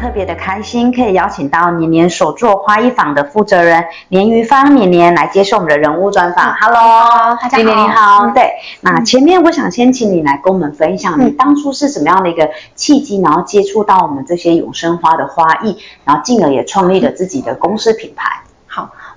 特别的开心，可以邀请到年年所做花艺坊的负责人年余芳年年来接受我们的人物专访。Hello，大家好，年年你好。嗯、对，那前面我想先请你来跟我们分享，你当初是什么样的一个契机，然后接触到我们这些永生花的花艺，然后进而也创立了自己的公司品牌。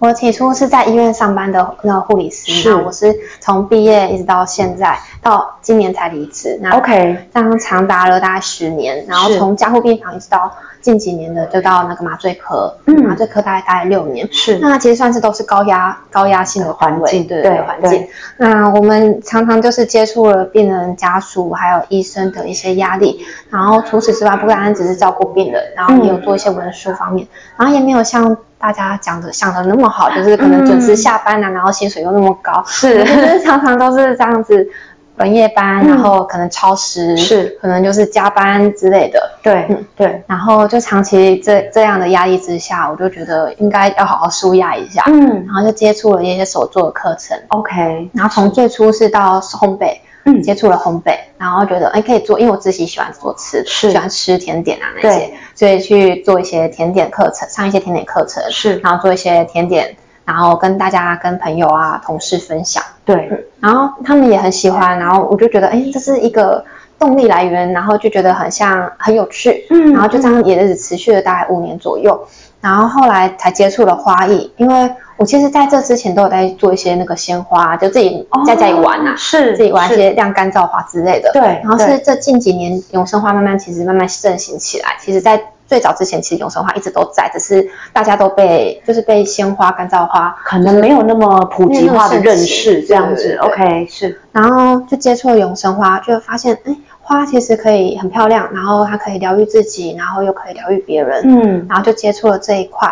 好。我起初是在医院上班的那个护理师，是，我是从毕业一直到现在，到今年才离职。那 OK，这样长达了大概十年，然后从加护病房一直到近几年的就到那个麻醉科，嗯，麻醉科大概大概六年。是，那其实算是都是高压高压性的环境，对对环境。那我们常常就是接触了病人家属还有医生的一些压力，然后除此之外，不单单只是照顾病人，然后也有做一些文书方面，然后也没有像。大家讲的想的那么好，就是可能准时下班啊，嗯、然后薪水又那么高，是，就是常常都是这样子，轮夜班，嗯、然后可能超时，是，可能就是加班之类的，对，嗯，对，然后就长期这这样的压力之下，我就觉得应该要好好舒压一下，嗯，然后就接触了一些手作的课程，OK，然后从最初是到烘焙。嗯，接触了烘焙，然后觉得哎可以做，因为我自己喜欢做吃，是。喜欢吃甜点啊那些，所以去做一些甜点课程，上一些甜点课程，是，然后做一些甜点，然后跟大家、跟朋友啊、同事分享，对、嗯，然后他们也很喜欢，然后我就觉得哎这是一个动力来源，然后就觉得很像很有趣，嗯，然后就这样也是持续了大概五年左右，然后后来才接触了花艺，因为。我其实在这之前都有在做一些那个鲜花，就自己在家里玩呐、啊，是自己玩一些晾干燥花之类的。对，然后是这近几年永生花慢慢其实慢慢盛行起来。其实，在最早之前，其实永生花一直都在，只是大家都被就是被鲜花、干燥花可能没有那么普及化的认识这样子。OK，是。然后就接触了永生花，就发现哎，花其实可以很漂亮，然后它可以疗愈自己，然后又可以疗愈别人。嗯，然后就接触了这一块。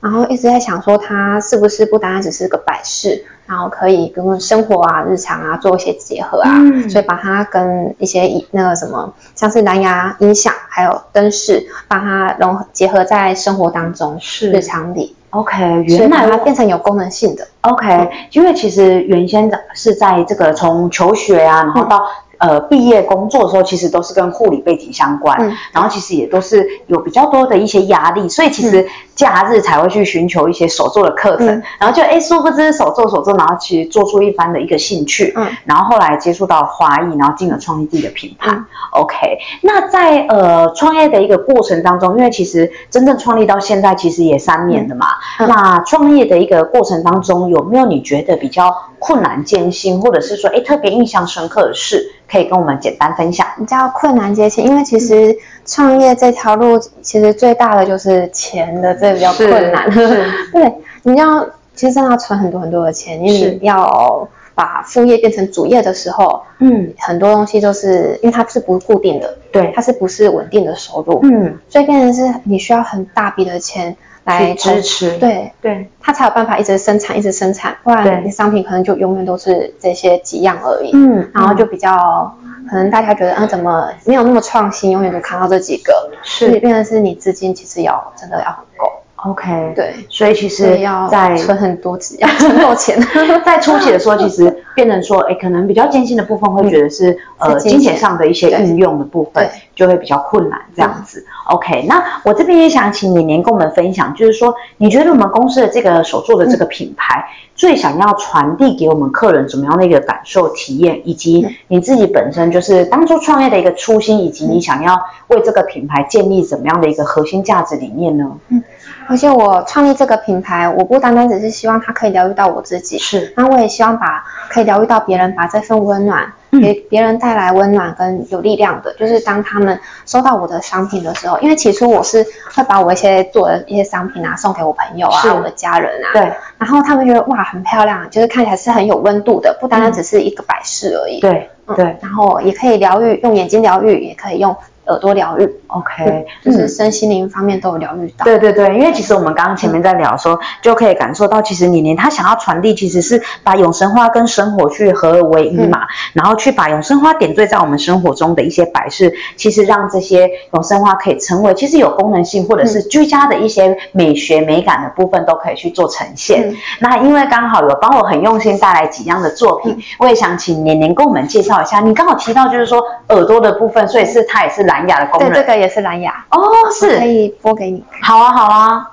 然后一直在想说，它是不是不单单只是个摆饰，然后可以跟生活啊、日常啊做一些结合啊，嗯、所以把它跟一些那个什么，像是蓝牙音响还有灯饰，把它融合结合在生活当中，是日常里。OK，原来它变成有功能性的。OK，、嗯、因为其实原先的是在这个从求学啊，然后到。呃，毕业工作的时候，其实都是跟护理背景相关，嗯、然后其实也都是有比较多的一些压力，所以其实假日才会去寻求一些手作的课程，嗯、然后就哎，殊不知手作手作，然后其实做出一番的一个兴趣，嗯，然后后来接触到花艺，然后进了创立自己的品牌。嗯、OK，那在呃创业的一个过程当中，因为其实真正创立到现在其实也三年了嘛，嗯、那创业的一个过程当中，有没有你觉得比较困难艰辛，或者是说哎特别印象深刻的事？可以跟我们简单分享。比较困难接起，因为其实创业这条路，其实最大的就是钱的，这比较困难。对，你要其实真的要存很多很多的钱，因为你要把副业变成主业的时候，嗯，很多东西都是因为它是不固定的，对，它是不是稳定的收入，嗯，所以变成是你需要很大笔的钱。来支持，对对，他才有办法一直生产，一直生产，不然你商品可能就永远都是这些几样而已。嗯，然后就比较可能大家觉得，啊，怎么没有那么创新，永远都看到这几个，是，所以变成是你资金其实要真的要很够。OK，对，所以其实要在存很多钱，要 存够钱。在初期的时候，其实变成说，哎，可能比较艰辛的部分，会觉得是呃金钱上的一些运用的部分，就会比较困难这样子。OK，那我这边也想请你您跟我们分享，就是说，你觉得我们公司的这个所做的这个品牌，最想要传递给我们客人怎么样的一个感受体验，以及你自己本身就是当初创业的一个初心，以及你想要为这个品牌建立怎么样的一个核心价值理念呢？嗯。而且我创立这个品牌，我不单单只是希望它可以疗愈到我自己，是，那我也希望把可以疗愈到别人，把这份温暖给别人带来温暖跟有力量的。就是当他们收到我的商品的时候，因为起初我是会把我一些做的一些商品啊送给我朋友啊、是我的家人啊，对，然后他们觉得哇很漂亮，就是看起来是很有温度的，不单单只是一个摆饰而已，对，对，然后也可以疗愈，用眼睛疗愈，也可以用。耳朵疗愈。OK，就是身心灵方面都有疗愈到。对对对，因为其实我们刚刚前面在聊的时候，就可以感受到，其实年年他想要传递，其实是把永生花跟生活去合而为一嘛，然后去把永生花点缀在我们生活中的一些摆饰，其实让这些永生花可以成为其实有功能性或者是居家的一些美学美感的部分都可以去做呈现。那因为刚好有帮我很用心带来几样的作品，我也想请年年跟我们介绍一下。你刚好提到就是说耳朵的部分，所以是它也是蓝牙的功能。对，这个也是蓝牙。哦，是。可以播给你。好啊，好啊。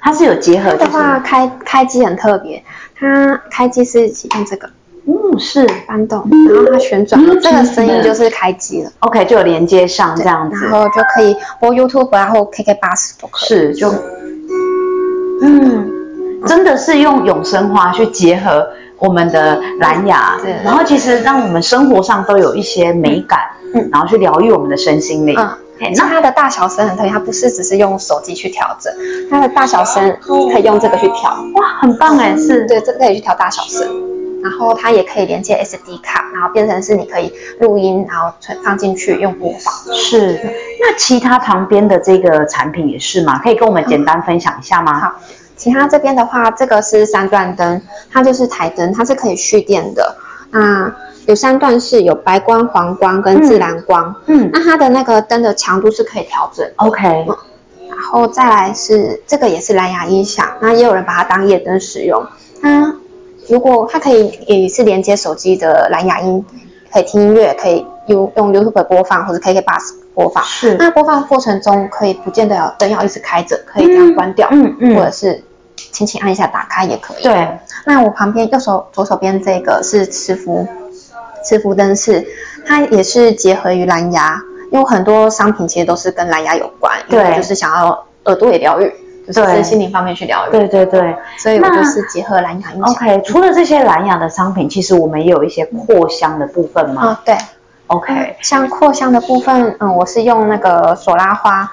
它是有结合。的话，开开机很特别，它开机是启动这个。嗯，是翻动，然后它旋转，这个声音就是开机了。OK，就有连接上这样子，然后就可以播 YouTube，然后 KK 八十都可以。是，就嗯，真的是用永生花去结合我们的蓝牙，对，然后其实让我们生活上都有一些美感，嗯，然后去疗愈我们的身心灵。嗯，那它的大小声很特别，它不是只是用手机去调整，它的大小声可以用这个去调。哇，很棒哎，是，对，这个可以去调大小声。然后它也可以连接 SD 卡，然后变成是你可以录音，然后存放进去用播放。是，那其他旁边的这个产品也是吗？可以跟我们简单分享一下吗？嗯、好，其他这边的话，这个是三段灯，它就是台灯，它是可以蓄电的。那有三段式，有白光、黄光跟自然光。嗯，那它的那个灯的强度是可以调整。OK、嗯。然后再来是这个也是蓝牙音响，那也有人把它当夜灯使用。它如果它可以也是连接手机的蓝牙音，可以听音乐，可以用用 YouTube 播放或者 KKBOX 播放。是。那播放过程中可以不见得要灯要一直开着，可以这样关掉，嗯嗯，或者是轻轻按一下打开也可以。对。那我旁边右手左手边这个是磁浮，磁浮灯饰，它也是结合于蓝牙，因为很多商品其实都是跟蓝牙有关，对，就是想要耳朵也疗愈。就是心灵方面去疗愈，对对对，所以我就是结合蓝牙音响。OK，除了这些蓝牙的商品，其实我们也有一些扩香的部分嘛。啊、哦，对。OK，像扩香的部分，嗯，我是用那个索拉花，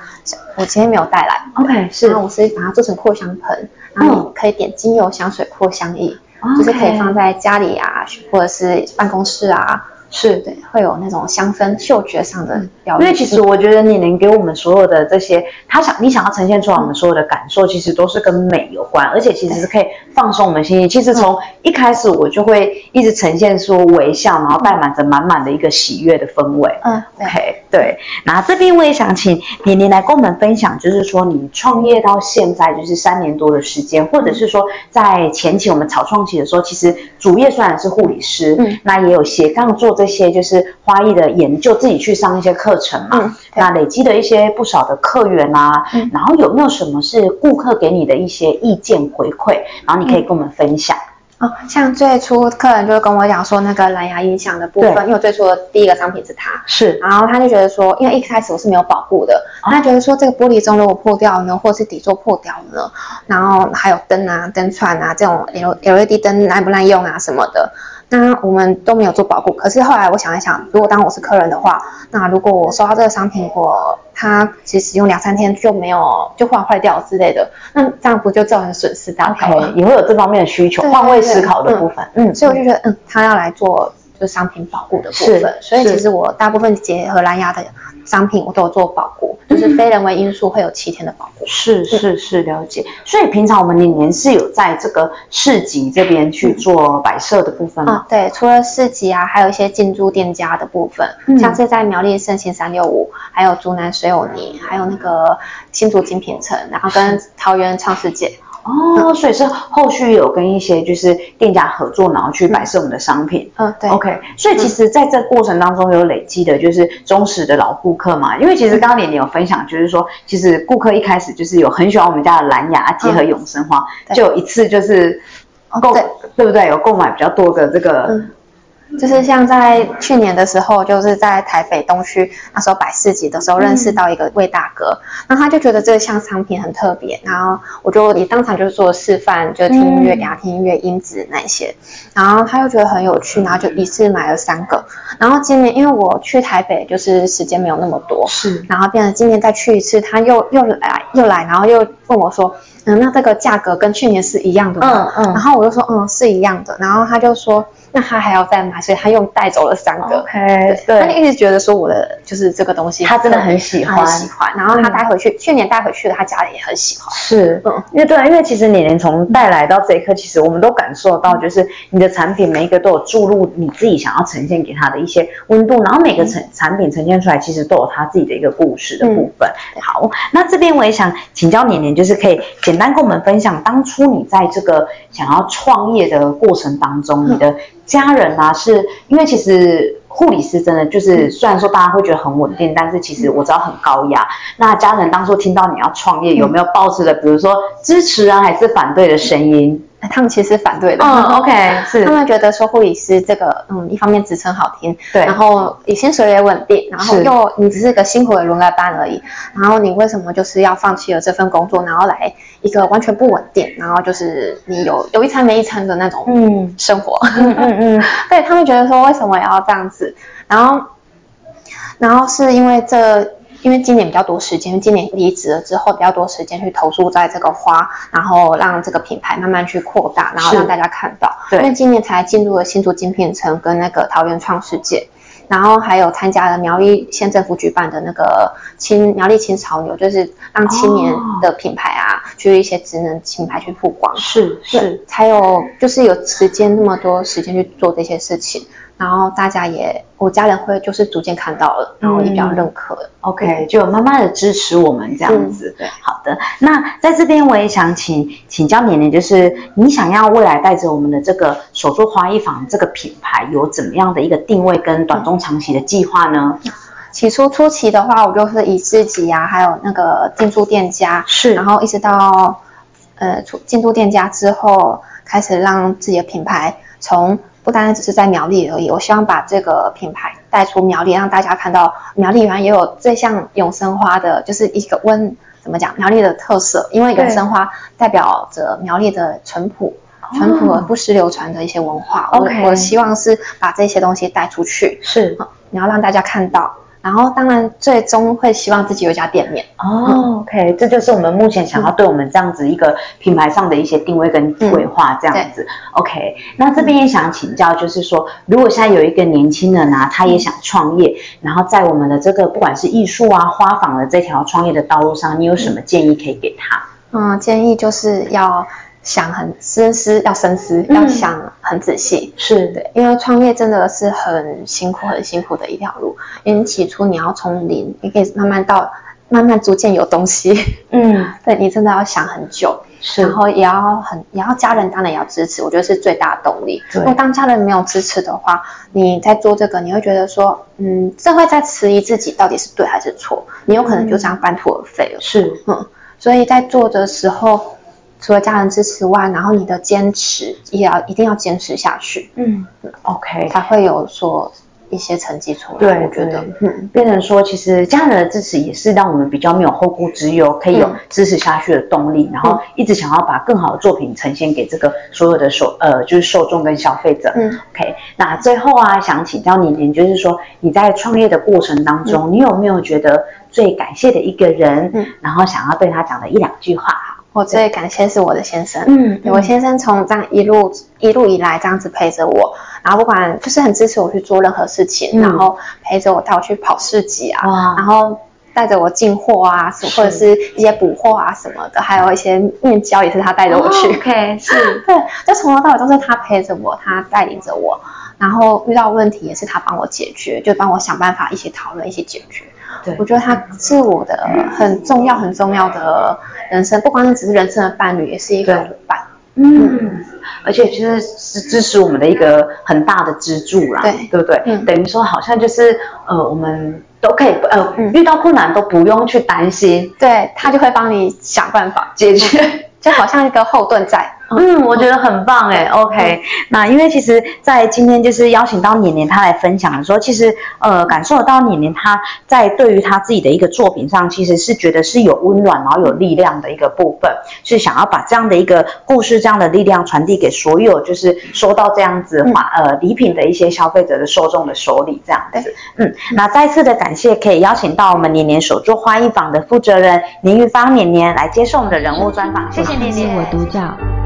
我今天没有带来。OK，是。然后我是把它做成扩香盆，然后你可以点精油香水扩香液，嗯、就是可以放在家里啊，或者是办公室啊。是对，会有那种香氛、嗅觉上的。因为其实我觉得你能给我们所有的这些，他想你想要呈现出来我们所有的感受，其实都是跟美有关，而且其实是可以放松我们心情。其实从一开始我就会一直呈现出微笑，然后带满着满满的一个喜悦的氛围。嗯，OK，对。那这边我也想请年年来跟我们分享，就是说你创业到现在就是三年多的时间，或者是说在前期我们草创期的时候，其实主业虽然是护理师，嗯，那也有斜杠做。这些就是花艺的研究，自己去上一些课程嘛，嗯、那累积的一些不少的客源啊，嗯、然后有没有什么是顾客给你的一些意见回馈，然后你可以跟我们分享。哦，像最初客人就会跟我讲说那个蓝牙音响的部分，因为我最初的第一个商品是它，是，然后他就觉得说，因为一开始我是没有保护的，哦、他觉得说这个玻璃钟如果破掉呢，或是底座破掉呢，然后还有灯啊、灯串啊这种 L LED 灯耐不耐用啊什么的。那我们都没有做保护，可是后来我想一想，如果当我是客人的话，那如果我收到这个商品，我它其实使用两三天就没有就换坏掉之类的，那这样不就造成损失大吗？OK，也会有这方面的需求，换位思考的部分，嗯，所以我就觉得，嗯，他要来做就商品保护的部分，所以其实我大部分结合蓝牙的商品，我都有做保护。就是非人为因素会有七天的保护，是是是，了解。所以平常我们年年是有在这个市集这边去做摆设的部分吗？嗯，对，除了市集啊，还有一些进驻店家的部分，嗯、像是在苗栗盛行三六五，还有竹南水友泥，还有那个新竹精品城，然后跟桃园创世界。哦，所以是后续有跟一些就是店家合作，然后去摆设我们的商品。嗯，对。OK，所以其实在这过程当中有累积的就是忠实的老顾客嘛。因为其实刚刚年年有分享，就是说其实顾客一开始就是有很喜欢我们家的蓝牙结合永生花，就有一次就是购，对不对？有购买比较多的这个。就是像在去年的时候，就是在台北东区那时候摆市集的时候，认识到一个魏大哥，然后他就觉得这个项商品很特别，然后我就也当场就做示范，就听音乐给他听音乐音质那些，然后他又觉得很有趣，然后就一次买了三个，然后今年因为我去台北就是时间没有那么多，是，然后变成今年再去一次，他又又来又来，然后又问我说，嗯，那这个价格跟去年是一样的吗？嗯嗯，然后我就说，嗯，是一样的，然后他就说。那他还要再买，所以他又带走了三个。OK，对，他就一直觉得说我的就是这个东西，他真的很喜欢，喜欢。然后他带回去，去年带回去的，他家里也很喜欢。是，嗯，因为对啊，因为其实年年从带来到这一刻，其实我们都感受到，就是你的产品每一个都有注入你自己想要呈现给他的一些温度，然后每个产产品呈现出来，其实都有他自己的一个故事的部分。好，那这边我也想请教年年，就是可以简单跟我们分享，当初你在这个想要创业的过程当中，你的家人啊，是因为其实。护理师真的就是，虽然说大家会觉得很稳定，但是其实我知道很高压。那家人当初听到你要创业，有没有抱持的，比如说支持啊，还是反对的声音？他们其实反对的。嗯，OK，是。他们觉得说护理师这个，嗯，一方面职称好听，对，然后你薪水也稳定，然后又你只是个辛苦的轮班班而已，然后你为什么就是要放弃了这份工作，然后来一个完全不稳定，然后就是你有有一餐没一餐的那种嗯生活，嗯嗯嗯，对他们觉得说为什么要这样子，然后然后是因为这。因为今年比较多时间，今年离职了之后比较多时间去投注在这个花，然后让这个品牌慢慢去扩大，然后让大家看到。对。因为今年才进入了新竹精品城跟那个桃园创世界，然后还有参加了苗栗县政府举办的那个青苗栗青潮流，就是让青年的品牌啊，哦、去一些职能品牌去曝光。是是。才有就是有时间那么多时间去做这些事情。然后大家也，我家人会就是逐渐看到了，然后也比较认可。嗯、OK，就慢慢的支持我们这样子。对，好的。那在这边我也想请请教年年，就是你想要未来带着我们的这个手作花艺坊这个品牌，有怎么样的一个定位跟短中长期的计划呢？起初初期的话，我就是以自己啊，还有那个进驻店家是，然后一直到呃出进驻店家之后，开始让自己的品牌从。不单单只是在苗栗而已，我希望把这个品牌带出苗栗，让大家看到苗栗原来也有这项永生花的，就是一个温怎么讲苗栗的特色，因为永生花代表着苗栗的淳朴、淳朴而不失流传的一些文化。我、okay. 我希望是把这些东西带出去，是，你要让大家看到。然后，当然，最终会希望自己有一家店面哦、嗯。OK，这就是我们目前想要对我们这样子一个品牌上的一些定位跟规划，这样子。嗯、OK，那这边也想请教，就是说，如果现在有一个年轻人啊，他也想创业，然后在我们的这个不管是艺术啊、花坊的这条创业的道路上，你有什么建议可以给他？嗯，建议就是要。想很深思，要深思，嗯、要想很仔细，是对，因为创业真的是很辛苦、很辛苦的一条路。因为起初你要从零，你可以慢慢到，慢慢逐渐有东西。嗯，对，你真的要想很久，是，然后也要很，也要家人当然也要支持，我觉得是最大的动力。如果当家人没有支持的话，你在做这个，你会觉得说，嗯，这会在迟疑自己到底是对还是错，你有可能就这样半途而废了。是，嗯，所以在做的时候。除了家人支持外，然后你的坚持也要一定要坚持下去，嗯，OK，才会有所一些成绩出来。对，我觉得，嗯，变成说，其实家人的支持也是让我们比较没有后顾之忧，可以有支持下去的动力，嗯、然后一直想要把更好的作品呈现给这个所有的受呃就是受众跟消费者。嗯，OK，那最后啊，想请教你，您就是说你在创业的过程当中，嗯、你有没有觉得最感谢的一个人？嗯，然后想要对他讲的一两句话？我最感谢是我的先生，嗯，我先生从这样一路一路以来这样子陪着我，然后不管就是很支持我去做任何事情，嗯、然后陪着我带我去跑市集啊，然后带着我进货啊，什或者是一些补货啊什么的，还有一些面交也是他带着我去。哦、OK，是，对，就从头到尾都是他陪着我，他带领着我，然后遇到问题也是他帮我解决，就帮我想办法一起讨论一起解决。对，我觉得他是我的很重要很重要的人生，不光是只是人生的伴侣，也是一个伙伴。嗯，嗯，而且其实是支持我们的一个很大的支柱啦，对，对不对？嗯，等于说好像就是呃，我们都可以呃，遇到困难都不用去担心，对，他就会帮你想办法。解决，就好像一个后盾在。嗯，我觉得很棒哎，OK。那因为其实，在今天就是邀请到年年他来分享的时候，其实呃感受得到年年他在对于他自己的一个作品上，其实是觉得是有温暖，然后有力量的一个部分，是想要把这样的一个故事、这样的力量传递给所有就是收到这样子花呃礼品的一些消费者的受众的手里这样子。嗯，那再次的感谢，可以邀请到我们年年手作花艺坊的负责人林玉芳年年来接受我们的人物专访。谢谢年年，我独角。